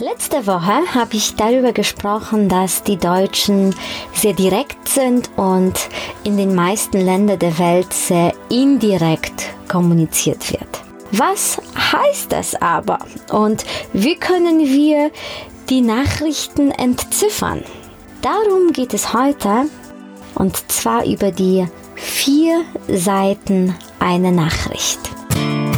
Letzte Woche habe ich darüber gesprochen, dass die Deutschen sehr direkt sind und in den meisten Ländern der Welt sehr indirekt kommuniziert wird. Was heißt das aber und wie können wir die Nachrichten entziffern? Darum geht es heute und zwar über die vier Seiten einer Nachricht.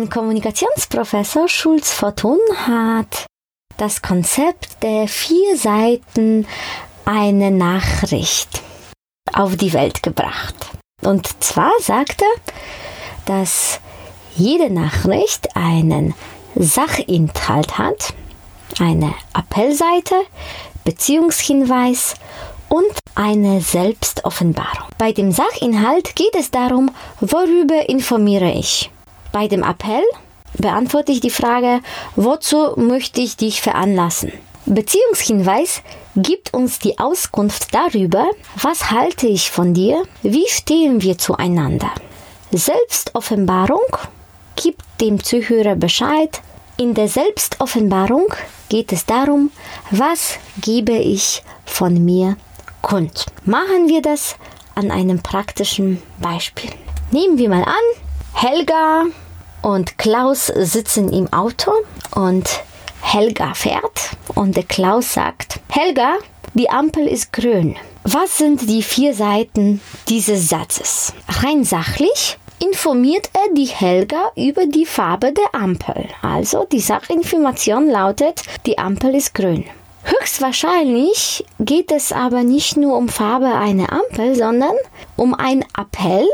Ein Kommunikationsprofessor Schulz Fortun hat das Konzept der vier Seiten einer Nachricht auf die Welt gebracht. Und zwar sagt er, dass jede Nachricht einen Sachinhalt hat, eine Appellseite, Beziehungshinweis und eine Selbstoffenbarung. Bei dem Sachinhalt geht es darum, worüber informiere ich. Bei dem Appell beantworte ich die Frage, wozu möchte ich dich veranlassen? Beziehungshinweis gibt uns die Auskunft darüber, was halte ich von dir, wie stehen wir zueinander. Selbstoffenbarung gibt dem Zuhörer Bescheid. In der Selbstoffenbarung geht es darum, was gebe ich von mir kund. Machen wir das an einem praktischen Beispiel. Nehmen wir mal an, Helga und Klaus sitzen im Auto und Helga fährt und der Klaus sagt, Helga, die Ampel ist grün. Was sind die vier Seiten dieses Satzes? Rein sachlich informiert er die Helga über die Farbe der Ampel. Also die Sachinformation lautet, die Ampel ist grün. Höchstwahrscheinlich geht es aber nicht nur um Farbe einer Ampel, sondern um einen Appell,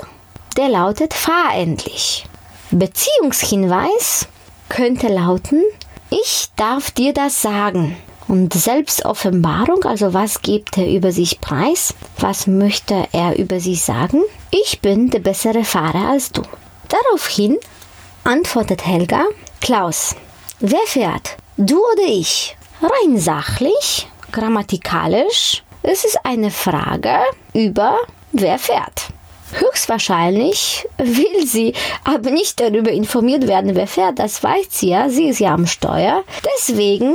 der lautet fahr endlich. Beziehungshinweis könnte lauten, ich darf dir das sagen. Und Selbstoffenbarung, also was gibt er über sich preis? Was möchte er über sich sagen? Ich bin der bessere Fahrer als du. Daraufhin antwortet Helga, Klaus, wer fährt? Du oder ich? Rein sachlich, grammatikalisch, es ist eine Frage über wer fährt. Höchstwahrscheinlich will sie aber nicht darüber informiert werden, wer fährt. Das weiß sie ja. Sie ist ja am Steuer. Deswegen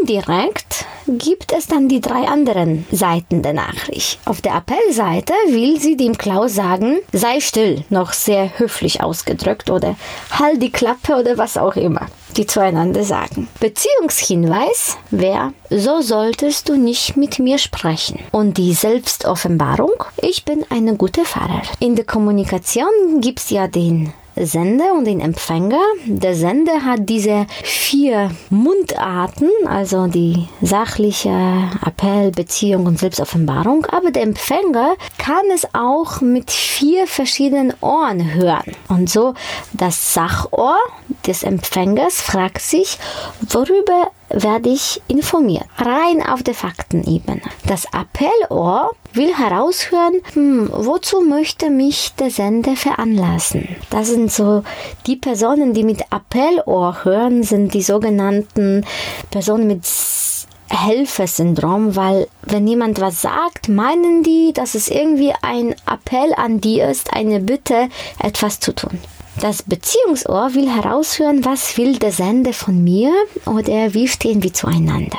indirekt gibt es dann die drei anderen Seiten der Nachricht. Auf der Appellseite will sie dem Klaus sagen, sei still, noch sehr höflich ausgedrückt oder halt die Klappe oder was auch immer, die zueinander sagen. Beziehungshinweis wäre, so solltest du nicht mit mir sprechen. Und die Selbstoffenbarung, ich bin eine gute Fahrer. In der Kommunikation gibt es ja den Sender und den Empfänger. Der Sender hat diese vier Mundarten, also die sachliche Appell, Beziehung und Selbstoffenbarung, aber der Empfänger kann es auch mit vier verschiedenen Ohren hören. Und so das Sachohr des Empfängers fragt sich, worüber werde ich informiert. Rein auf der Faktenebene. Das Appellohr will heraushören, hm, wozu möchte mich der Sender veranlassen. Das sind so die Personen, die mit Appellohr hören, sind die sogenannten Personen mit Helfersyndrom, weil wenn jemand was sagt, meinen die, dass es irgendwie ein Appell an die ist, eine Bitte, etwas zu tun. Das Beziehungsohr will heraushören, was will der Sender von mir oder wie stehen wir zueinander.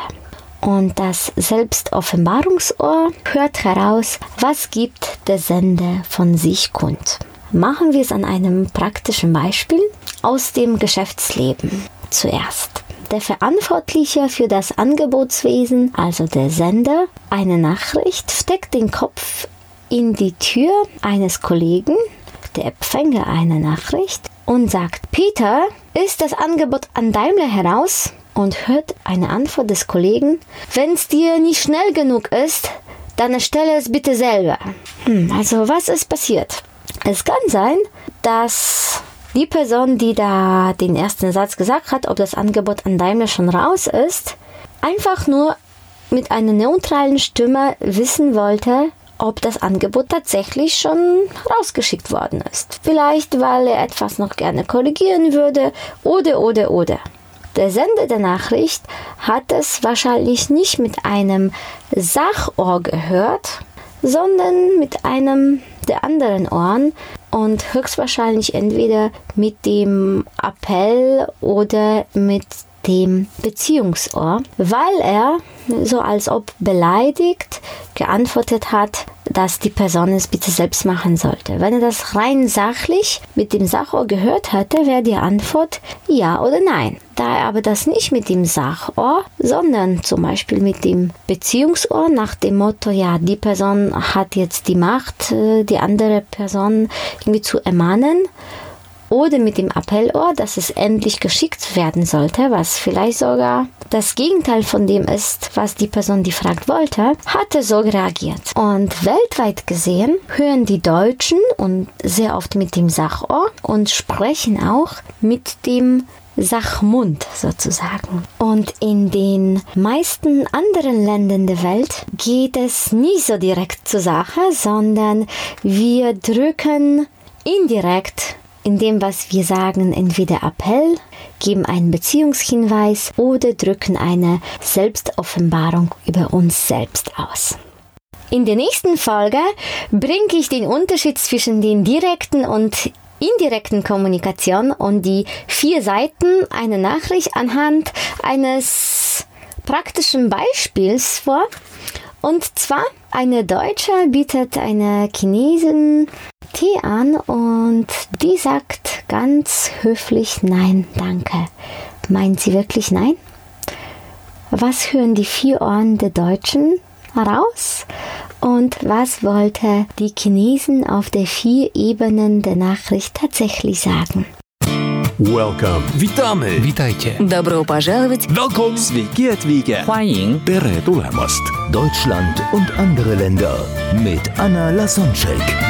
Und das Selbstoffenbarungsohr hört heraus, was gibt der Sender von sich kund. Machen wir es an einem praktischen Beispiel aus dem Geschäftsleben zuerst. Der Verantwortliche für das Angebotswesen, also der Sender, eine Nachricht, steckt den Kopf in die Tür eines Kollegen der Empfänger eine Nachricht und sagt, Peter, ist das Angebot an Daimler heraus? Und hört eine Antwort des Kollegen, wenn es dir nicht schnell genug ist, dann erstelle es bitte selber. Hm, also was ist passiert? Es kann sein, dass die Person, die da den ersten Satz gesagt hat, ob das Angebot an Daimler schon raus ist, einfach nur mit einer neutralen Stimme wissen wollte, ob das Angebot tatsächlich schon rausgeschickt worden ist. Vielleicht, weil er etwas noch gerne korrigieren würde oder oder oder. Der Sender der Nachricht hat es wahrscheinlich nicht mit einem Sachohr gehört, sondern mit einem der anderen Ohren und höchstwahrscheinlich entweder mit dem Appell oder mit dem Beziehungsohr, weil er so als ob beleidigt geantwortet hat, dass die Person es bitte selbst machen sollte. Wenn er das rein sachlich mit dem Sachohr gehört hätte, wäre die Antwort ja oder nein. Da er aber das nicht mit dem Sachohr, sondern zum Beispiel mit dem Beziehungsohr nach dem Motto, ja, die Person hat jetzt die Macht, äh, die andere Person irgendwie zu ermahnen, oder mit dem Appellohr, dass es endlich geschickt werden sollte, was vielleicht sogar das Gegenteil von dem ist, was die Person, die fragt, wollte, hatte so reagiert. Und weltweit gesehen hören die Deutschen und sehr oft mit dem Sachohr und sprechen auch mit dem Sachmund sozusagen. Und in den meisten anderen Ländern der Welt geht es nie so direkt zur Sache, sondern wir drücken indirekt in dem, was wir sagen, entweder Appell, geben einen Beziehungshinweis oder drücken eine Selbstoffenbarung über uns selbst aus. In der nächsten Folge bringe ich den Unterschied zwischen den direkten und indirekten Kommunikation und die vier Seiten einer Nachricht anhand eines praktischen Beispiels vor. Und zwar eine Deutsche bietet einer Chinesin Tee an und die sagt ganz höflich Nein, danke. Meint sie wirklich Nein? Was hören die vier Ohren der Deutschen heraus? Und was wollte die Chinesen auf der vier Ebenen der Nachricht tatsächlich sagen? Welcome. Witamy! Witajcie. Добро пожаловать! Welcome! Sveiki atvykę. 欢迎 Tere tulemast. Deutschland und andere Länder mit Anna Lasonczek.